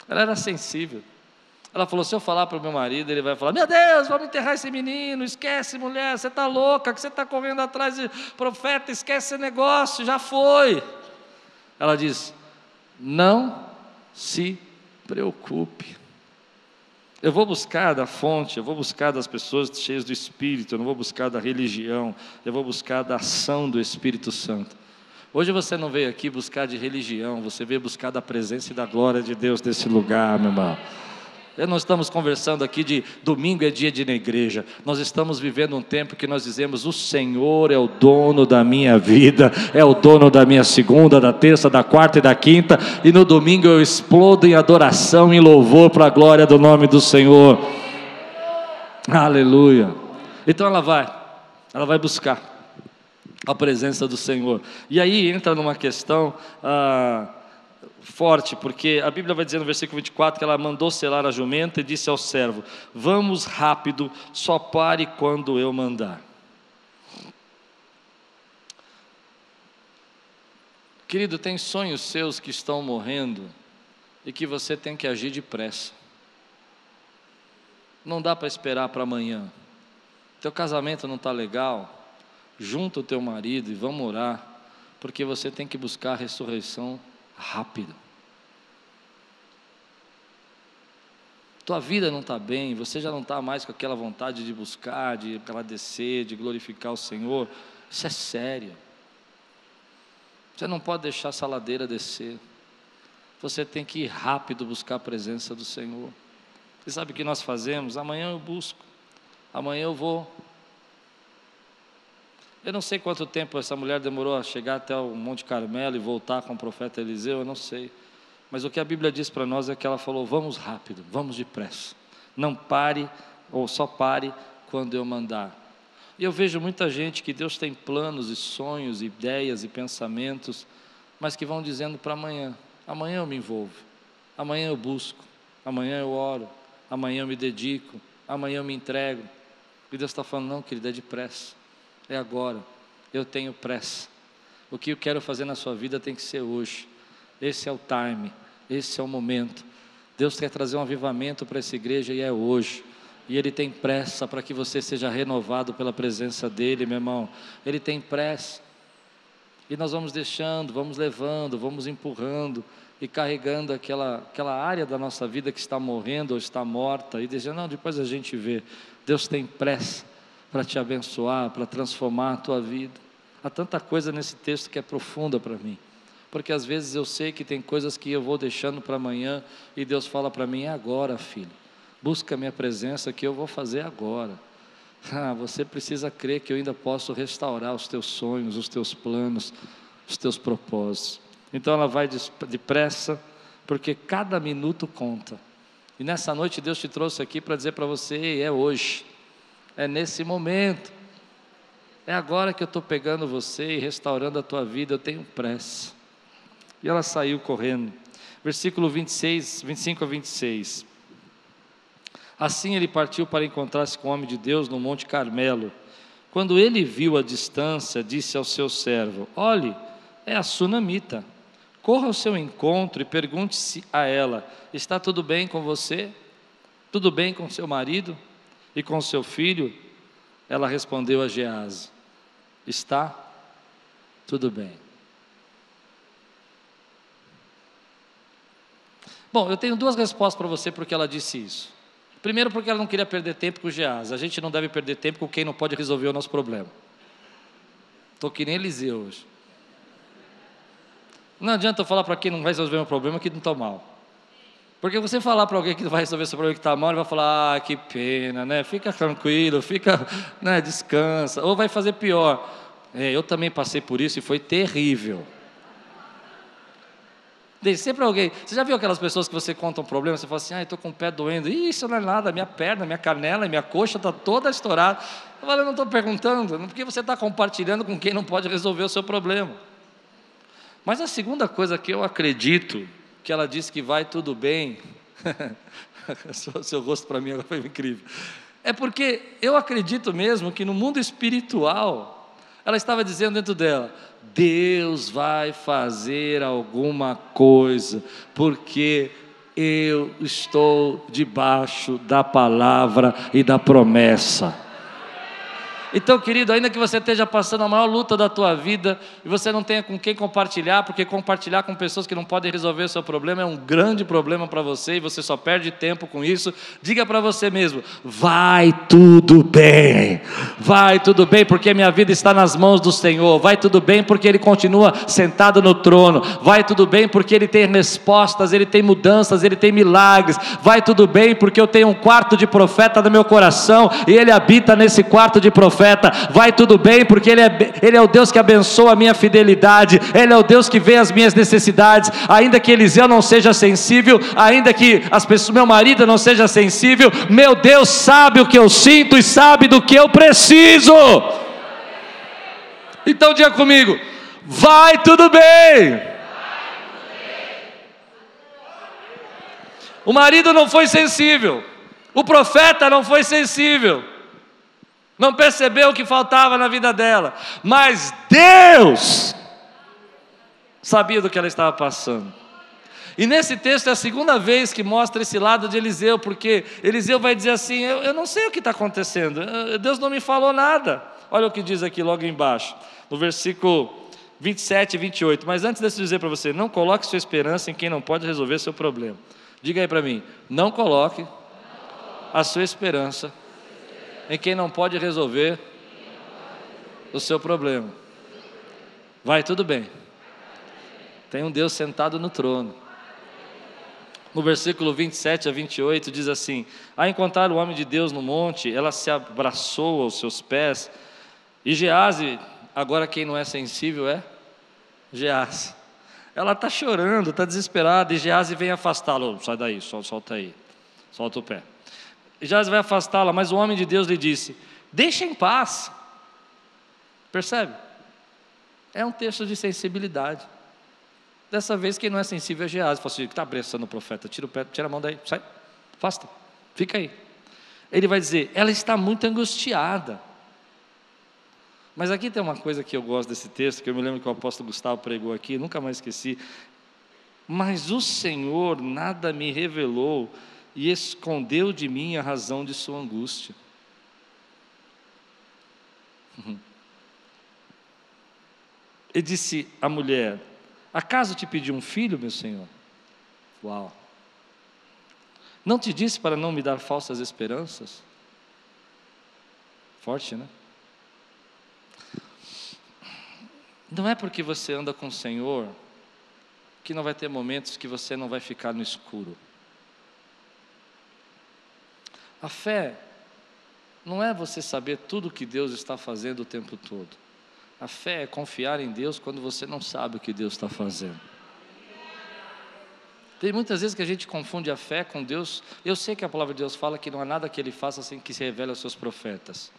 Ela era sensível. Ela falou: se eu falar para o meu marido, ele vai falar: Meu Deus, vamos enterrar esse menino, esquece, mulher, você está louca, que você está correndo atrás de profeta, esquece esse negócio, já foi. Ela diz: Não se preocupe. Eu vou buscar da fonte, eu vou buscar das pessoas cheias do Espírito, eu não vou buscar da religião, eu vou buscar da ação do Espírito Santo. Hoje você não veio aqui buscar de religião, você veio buscar da presença e da glória de Deus nesse lugar, meu irmão. Nós estamos conversando aqui de domingo é dia de ir na igreja. Nós estamos vivendo um tempo que nós dizemos: o Senhor é o dono da minha vida, é o dono da minha segunda, da terça, da quarta e da quinta. E no domingo eu explodo em adoração, em louvor para a glória do nome do Senhor. Aleluia. Então ela vai, ela vai buscar a presença do Senhor. E aí entra numa questão. Ah, forte, porque a Bíblia vai dizer no versículo 24 que ela mandou selar a jumenta e disse ao servo: Vamos rápido, só pare quando eu mandar. Querido, tem sonhos seus que estão morrendo e que você tem que agir depressa. Não dá para esperar para amanhã. Teu casamento não está legal. Junta o teu marido e vamos orar, porque você tem que buscar a ressurreição rápido. Tua vida não está bem, você já não está mais com aquela vontade de buscar, de agradecer, de glorificar o Senhor. Isso é sério. Você não pode deixar essa ladeira descer. Você tem que ir rápido buscar a presença do Senhor. Você sabe o que nós fazemos? Amanhã eu busco, amanhã eu vou. Eu não sei quanto tempo essa mulher demorou a chegar até o Monte Carmelo e voltar com o profeta Eliseu, eu não sei. Mas o que a Bíblia diz para nós é que ela falou: vamos rápido, vamos depressa. Não pare, ou só pare quando eu mandar. E eu vejo muita gente que Deus tem planos e sonhos, ideias e pensamentos, mas que vão dizendo para amanhã: amanhã eu me envolvo, amanhã eu busco, amanhã eu oro, amanhã eu me dedico, amanhã eu me entrego. E Deus está falando: não, querida, é depressa é agora. Eu tenho pressa. O que eu quero fazer na sua vida tem que ser hoje. Esse é o time, esse é o momento. Deus quer trazer um avivamento para essa igreja e é hoje. E Ele tem pressa para que você seja renovado pela presença dEle, meu irmão. Ele tem pressa. E nós vamos deixando, vamos levando, vamos empurrando e carregando aquela, aquela área da nossa vida que está morrendo ou está morta e dizendo, não, depois a gente vê. Deus tem pressa para te abençoar, para transformar a tua vida. Há tanta coisa nesse texto que é profunda para mim. Porque às vezes eu sei que tem coisas que eu vou deixando para amanhã e Deus fala para mim: é agora, filho. Busca a minha presença que eu vou fazer agora. Ah, você precisa crer que eu ainda posso restaurar os teus sonhos, os teus planos, os teus propósitos. Então ela vai depressa, porque cada minuto conta. E nessa noite Deus te trouxe aqui para dizer para você: é hoje é nesse momento. É agora que eu estou pegando você e restaurando a tua vida, eu tenho pressa. E ela saiu correndo. Versículo 26, 25 a 26. Assim ele partiu para encontrar-se com o homem de Deus no Monte Carmelo. Quando ele viu a distância, disse ao seu servo: Olhe, é a sunamita. Corra ao seu encontro e pergunte-se a ela: Está tudo bem com você? Tudo bem com seu marido? E com seu filho? Ela respondeu a Gease: está tudo bem. Bom, eu tenho duas respostas para você porque ela disse isso. Primeiro, porque ela não queria perder tempo com o Geás. A gente não deve perder tempo com quem não pode resolver o nosso problema. Estou que nem Eliseu hoje. Não adianta eu falar para quem não vai resolver o meu problema que não está mal. Porque você falar para alguém que vai resolver seu problema que está mal, ele vai falar, ah, que pena, né? Fica tranquilo, fica, né, descansa. Ou vai fazer pior. É, eu também passei por isso e foi terrível. Tem sempre alguém. Você já viu aquelas pessoas que você conta um problema, você fala assim, ah, estou com o pé doendo. Ih, isso não é nada, minha perna, minha canela, minha coxa está toda estourada. Eu falo, eu não estou perguntando, porque você está compartilhando com quem não pode resolver o seu problema. Mas a segunda coisa que eu acredito, que ela disse que vai tudo bem, seu rosto para mim agora foi incrível, é porque eu acredito mesmo que no mundo espiritual, ela estava dizendo dentro dela, Deus vai fazer alguma coisa, porque eu estou debaixo da palavra e da promessa. Então, querido, ainda que você esteja passando a maior luta da tua vida e você não tenha com quem compartilhar, porque compartilhar com pessoas que não podem resolver o seu problema é um grande problema para você e você só perde tempo com isso, diga para você mesmo: vai tudo bem, vai tudo bem, porque minha vida está nas mãos do Senhor, vai tudo bem, porque Ele continua sentado no trono, vai tudo bem, porque Ele tem respostas, Ele tem mudanças, Ele tem milagres, vai tudo bem, porque eu tenho um quarto de profeta no meu coração e Ele habita nesse quarto de profeta profeta: vai tudo bem, porque ele é, ele é o Deus que abençoa a minha fidelidade, Ele é o Deus que vê as minhas necessidades, ainda que Eliseu não seja sensível, ainda que as pessoas, meu marido não seja sensível, meu Deus sabe o que eu sinto e sabe do que eu preciso. Então diga comigo: vai tudo bem. O marido não foi sensível, o profeta não foi sensível não percebeu o que faltava na vida dela, mas Deus sabia do que ela estava passando. E nesse texto é a segunda vez que mostra esse lado de Eliseu, porque Eliseu vai dizer assim: Eu, eu não sei o que está acontecendo, Deus não me falou nada. Olha o que diz aqui logo embaixo, no versículo 27 e 28. Mas antes de eu dizer para você, não coloque sua esperança em quem não pode resolver seu problema. Diga aí para mim: não coloque a sua esperança em quem não pode resolver o seu problema. Vai tudo bem. Tem um Deus sentado no trono. No versículo 27 a 28 diz assim: A encontrar o homem de Deus no monte, ela se abraçou aos seus pés. E Gease, agora quem não é sensível é Gease. Ela está chorando, está desesperada, e Gease vem afastá-lo. Sai daí, solta aí, solta o pé. Jaz vai afastá-la, mas o homem de Deus lhe disse: Deixa em paz. Percebe? É um texto de sensibilidade. Dessa vez, quem não é sensível é Geás. Fala assim: está abraçando o profeta, tira, o pé, tira a mão daí, sai, afasta, fica aí. Ele vai dizer: ela está muito angustiada. Mas aqui tem uma coisa que eu gosto desse texto, que eu me lembro que o apóstolo Gustavo pregou aqui, nunca mais esqueci. Mas o Senhor nada me revelou e escondeu de mim a razão de sua angústia. E disse à mulher: Acaso te pedi um filho, meu senhor? Uau! Não te disse para não me dar falsas esperanças? Forte, né? Não é porque você anda com o Senhor que não vai ter momentos que você não vai ficar no escuro. A fé não é você saber tudo o que Deus está fazendo o tempo todo. A fé é confiar em Deus quando você não sabe o que Deus está fazendo. Tem muitas vezes que a gente confunde a fé com Deus. Eu sei que a palavra de Deus fala que não há nada que Ele faça sem que se revele aos seus profetas.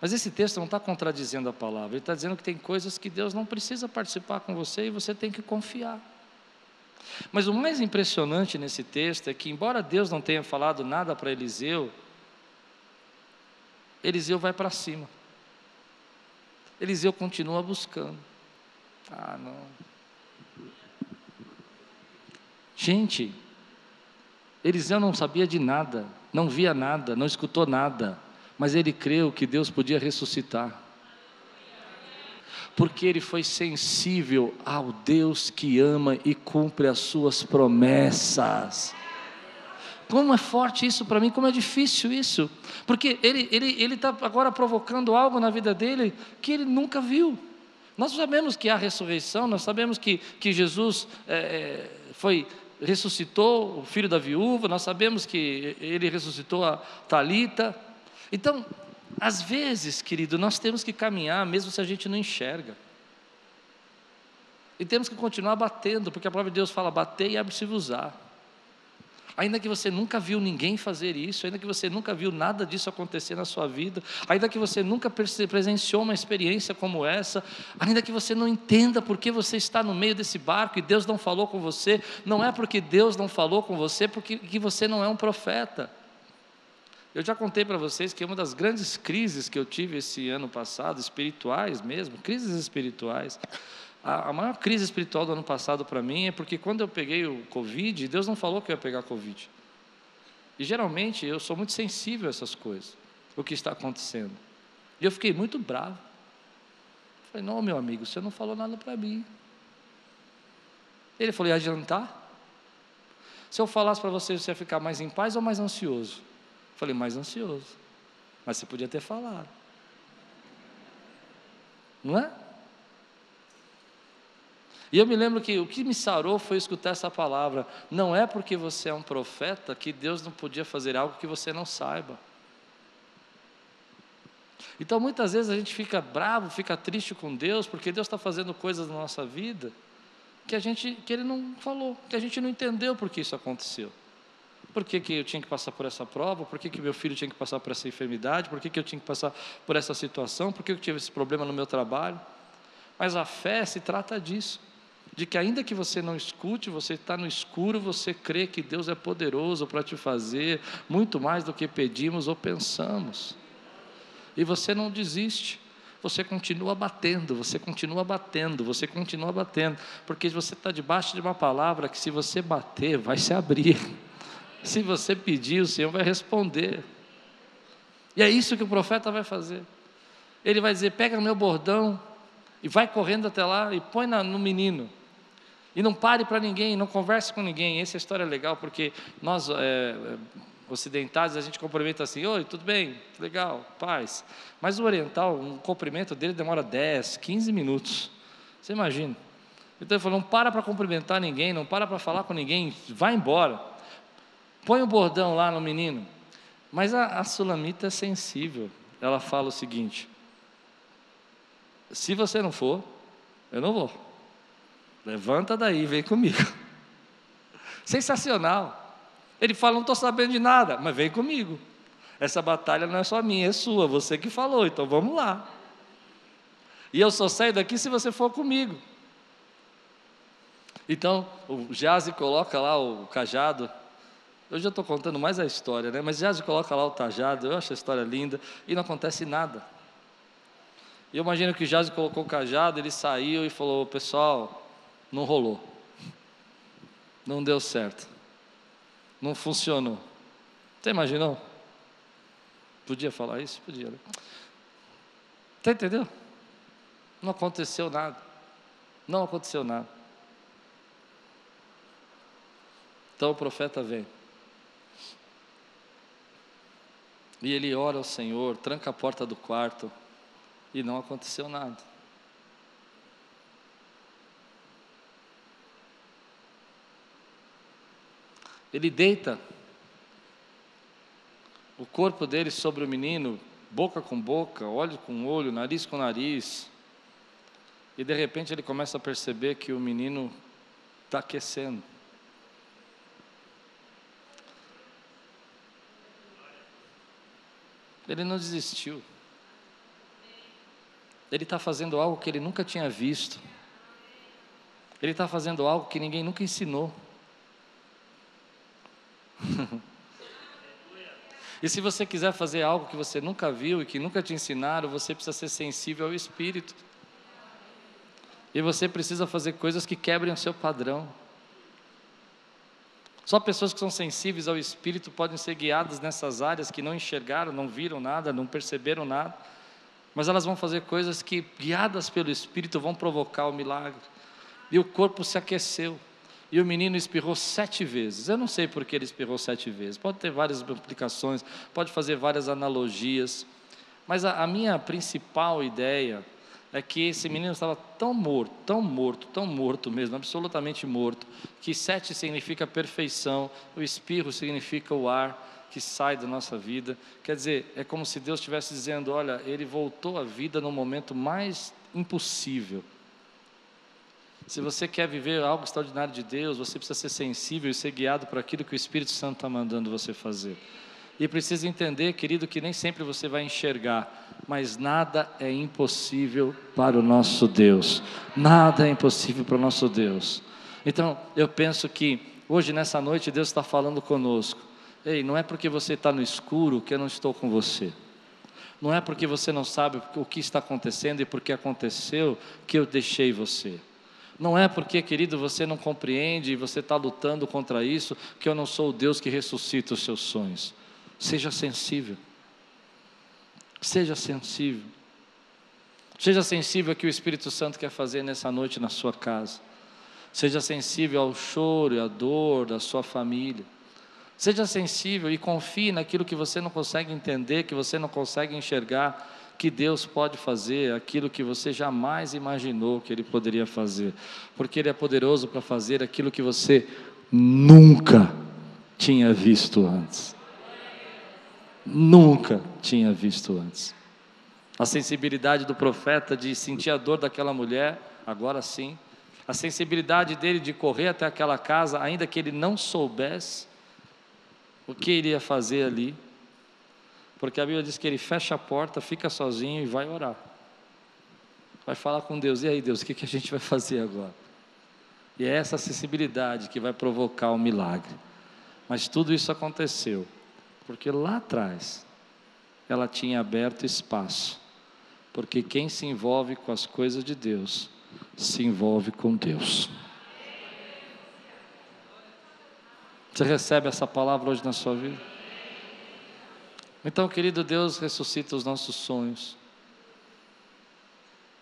Mas esse texto não está contradizendo a palavra. Ele está dizendo que tem coisas que Deus não precisa participar com você e você tem que confiar. Mas o mais impressionante nesse texto é que, embora Deus não tenha falado nada para Eliseu, Eliseu vai para cima. Eliseu continua buscando. Ah, não. Gente, Eliseu não sabia de nada, não via nada, não escutou nada, mas ele creu que Deus podia ressuscitar. Porque ele foi sensível ao Deus que ama e cumpre as suas promessas. Como é forte isso para mim, como é difícil isso. Porque ele está ele, ele tá agora provocando algo na vida dele que ele nunca viu. Nós sabemos que há ressurreição, nós sabemos que, que Jesus é, foi ressuscitou o filho da viúva, nós sabemos que ele ressuscitou a Talita. Então, às vezes, querido, nós temos que caminhar mesmo se a gente não enxerga. E temos que continuar batendo, porque a palavra de Deus fala: bater e abre-se-vos-á. Ainda que você nunca viu ninguém fazer isso, ainda que você nunca viu nada disso acontecer na sua vida, ainda que você nunca presenciou uma experiência como essa, ainda que você não entenda por que você está no meio desse barco e Deus não falou com você, não é porque Deus não falou com você, porque que você não é um profeta. Eu já contei para vocês que uma das grandes crises que eu tive esse ano passado, espirituais mesmo, crises espirituais, a, a maior crise espiritual do ano passado para mim é porque quando eu peguei o Covid, Deus não falou que eu ia pegar Covid. E geralmente eu sou muito sensível a essas coisas, o que está acontecendo. E eu fiquei muito bravo. Falei, não, meu amigo, você não falou nada para mim. Ele falou, ia adiantar? Se eu falasse para você, você ia ficar mais em paz ou mais ansioso? Falei, mais ansioso. Mas você podia ter falado. Não é? E eu me lembro que o que me sarou foi escutar essa palavra. Não é porque você é um profeta que Deus não podia fazer algo que você não saiba. Então muitas vezes a gente fica bravo, fica triste com Deus, porque Deus está fazendo coisas na nossa vida que a gente, que Ele não falou, que a gente não entendeu por que isso aconteceu. Por que, que eu tinha que passar por essa prova? Por que, que meu filho tinha que passar por essa enfermidade? Por que, que eu tinha que passar por essa situação? Por que eu tive esse problema no meu trabalho? Mas a fé se trata disso de que ainda que você não escute, você está no escuro, você crê que Deus é poderoso para te fazer muito mais do que pedimos ou pensamos. E você não desiste, você continua batendo, você continua batendo, você continua batendo, porque você está debaixo de uma palavra que se você bater, vai se abrir. Se você pedir, o Senhor vai responder. E é isso que o profeta vai fazer. Ele vai dizer: pega meu bordão e vai correndo até lá e põe no menino. E não pare para ninguém, não converse com ninguém. Essa história é legal porque nós, é, ocidentais, a gente cumprimenta assim: Oi, tudo bem? Legal, paz. Mas o oriental, um cumprimento dele demora 10, 15 minutos. Você imagina? Então ele falou: Não para para cumprimentar ninguém, não para para falar com ninguém, vai embora. Põe o bordão lá no menino. Mas a, a sulamita é sensível. Ela fala o seguinte: Se você não for, eu não vou. Levanta daí, vem comigo. Sensacional. Ele fala: Não estou sabendo de nada, mas vem comigo. Essa batalha não é só minha, é sua, você que falou, então vamos lá. E eu só saio daqui se você for comigo. Então, o Jaze coloca lá o cajado. Eu já estou contando mais a história, né? Mas Jaze coloca lá o cajado, eu acho a história linda, e não acontece nada. E eu imagino que o Jaze colocou o cajado, ele saiu e falou: Pessoal, não rolou. Não deu certo. Não funcionou. Você imaginou? Podia falar isso? Podia. Né? Você entendeu? Não aconteceu nada. Não aconteceu nada. Então o profeta vem. E ele ora ao Senhor, tranca a porta do quarto, e não aconteceu nada. Ele deita o corpo dele sobre o menino, boca com boca, olho com olho, nariz com nariz. E de repente ele começa a perceber que o menino está aquecendo. Ele não desistiu. Ele está fazendo algo que ele nunca tinha visto. Ele está fazendo algo que ninguém nunca ensinou. e se você quiser fazer algo que você nunca viu e que nunca te ensinaram, você precisa ser sensível ao Espírito. E você precisa fazer coisas que quebrem o seu padrão. Só pessoas que são sensíveis ao Espírito podem ser guiadas nessas áreas que não enxergaram, não viram nada, não perceberam nada. mas elas vão fazer coisas que, guiadas pelo Espírito, vão provocar o milagre. E o corpo se aqueceu. E o menino espirrou sete vezes. Eu não sei por que ele espirrou sete vezes. Pode ter várias implicações, pode fazer várias analogias. Mas a, a minha principal ideia é que esse menino estava tão morto, tão morto, tão morto mesmo, absolutamente morto, que sete significa perfeição, o espirro significa o ar que sai da nossa vida. Quer dizer, é como se Deus estivesse dizendo: olha, ele voltou à vida no momento mais impossível. Se você quer viver algo extraordinário de Deus, você precisa ser sensível e ser guiado por aquilo que o Espírito Santo está mandando você fazer. E precisa entender, querido, que nem sempre você vai enxergar, mas nada é impossível para o nosso Deus. Nada é impossível para o nosso Deus. Então, eu penso que hoje, nessa noite, Deus está falando conosco. Ei, não é porque você está no escuro que eu não estou com você. Não é porque você não sabe o que está acontecendo e porque aconteceu que eu deixei você. Não é porque, querido, você não compreende e você está lutando contra isso que eu não sou o Deus que ressuscita os seus sonhos. Seja sensível. Seja sensível. Seja sensível ao que o Espírito Santo quer fazer nessa noite na sua casa. Seja sensível ao choro e à dor da sua família. Seja sensível e confie naquilo que você não consegue entender, que você não consegue enxergar que Deus pode fazer aquilo que você jamais imaginou que Ele poderia fazer, porque Ele é poderoso para fazer aquilo que você nunca tinha visto antes. Nunca tinha visto antes. A sensibilidade do profeta de sentir a dor daquela mulher, agora sim. A sensibilidade dele de correr até aquela casa, ainda que ele não soubesse o que iria fazer ali porque a Bíblia diz que ele fecha a porta, fica sozinho e vai orar. Vai falar com Deus. E aí, Deus, o que, a gente vai fazer agora? E é essa acessibilidade que vai provocar o milagre. Mas tudo isso aconteceu porque lá atrás ela tinha aberto espaço. Porque quem se envolve com as coisas de Deus se envolve com Deus. Você recebe essa palavra hoje na sua vida? Então, querido Deus, ressuscita os nossos sonhos.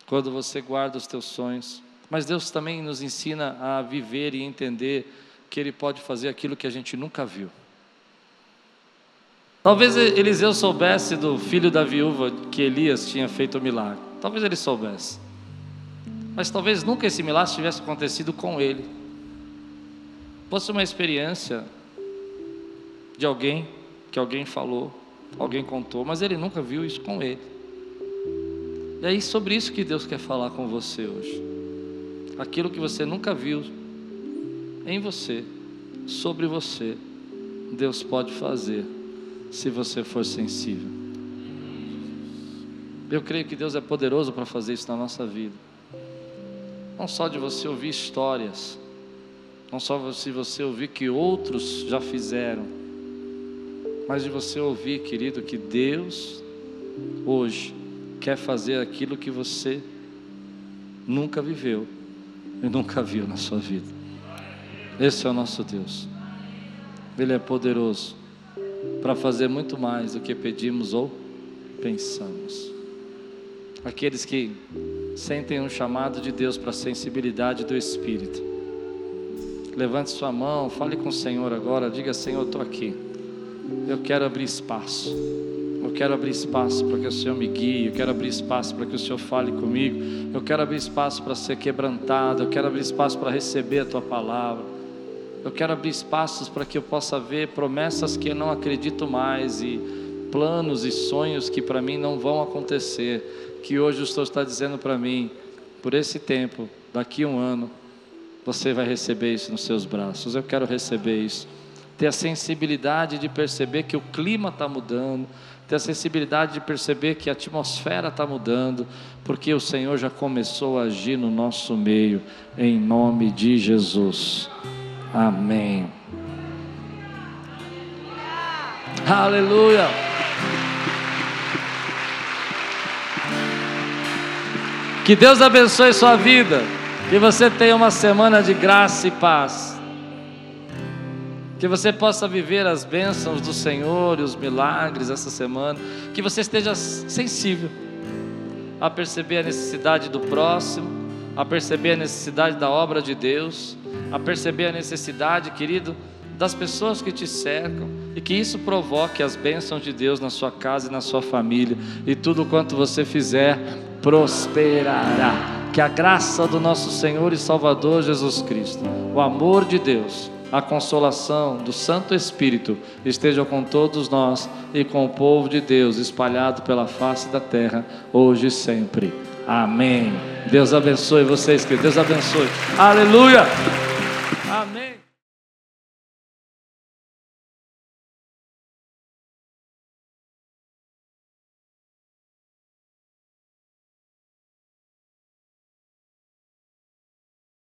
Quando você guarda os teus sonhos. Mas Deus também nos ensina a viver e entender que Ele pode fazer aquilo que a gente nunca viu. Talvez Eliseu soubesse do filho da viúva que Elias tinha feito o milagre. Talvez ele soubesse. Mas talvez nunca esse milagre tivesse acontecido com ele. Fosse uma experiência de alguém que alguém falou. Alguém contou, mas ele nunca viu isso com ele. E é sobre isso que Deus quer falar com você hoje. Aquilo que você nunca viu em você, sobre você, Deus pode fazer, se você for sensível. Eu creio que Deus é poderoso para fazer isso na nossa vida. Não só de você ouvir histórias, não só se você ouvir que outros já fizeram, mas de você ouvir, querido, que Deus hoje quer fazer aquilo que você nunca viveu e nunca viu na sua vida. Esse é o nosso Deus. Ele é poderoso para fazer muito mais do que pedimos ou pensamos. Aqueles que sentem um chamado de Deus para a sensibilidade do Espírito. Levante sua mão, fale com o Senhor agora, diga: Senhor, eu estou aqui eu quero abrir espaço. Eu quero abrir espaço para que o Senhor me guie. Eu quero abrir espaço para que o Senhor fale comigo. Eu quero abrir espaço para ser quebrantado. Eu quero abrir espaço para receber a tua palavra. Eu quero abrir espaços para que eu possa ver promessas que eu não acredito mais e planos e sonhos que para mim não vão acontecer. Que hoje o Senhor está dizendo para mim, por esse tempo, daqui um ano, você vai receber isso nos seus braços. Eu quero receber isso ter a sensibilidade de perceber que o clima está mudando, ter a sensibilidade de perceber que a atmosfera está mudando, porque o Senhor já começou a agir no nosso meio, em nome de Jesus. Amém. Aleluia. Que Deus abençoe sua vida. Que você tenha uma semana de graça e paz. Que você possa viver as bênçãos do Senhor e os milagres essa semana. Que você esteja sensível. a perceber a necessidade do próximo, a perceber a necessidade da obra de Deus, a perceber a necessidade, querido, das pessoas que te cercam e que isso provoque as bênçãos de Deus na sua casa e na sua família e tudo quanto você fizer prosperará. Que a graça do nosso Senhor e Salvador Jesus Cristo, o amor de Deus, a consolação do Santo Espírito esteja com todos nós e com o povo de Deus espalhado pela face da terra, hoje e sempre. Amém. Deus abençoe vocês, que Deus abençoe. Aleluia!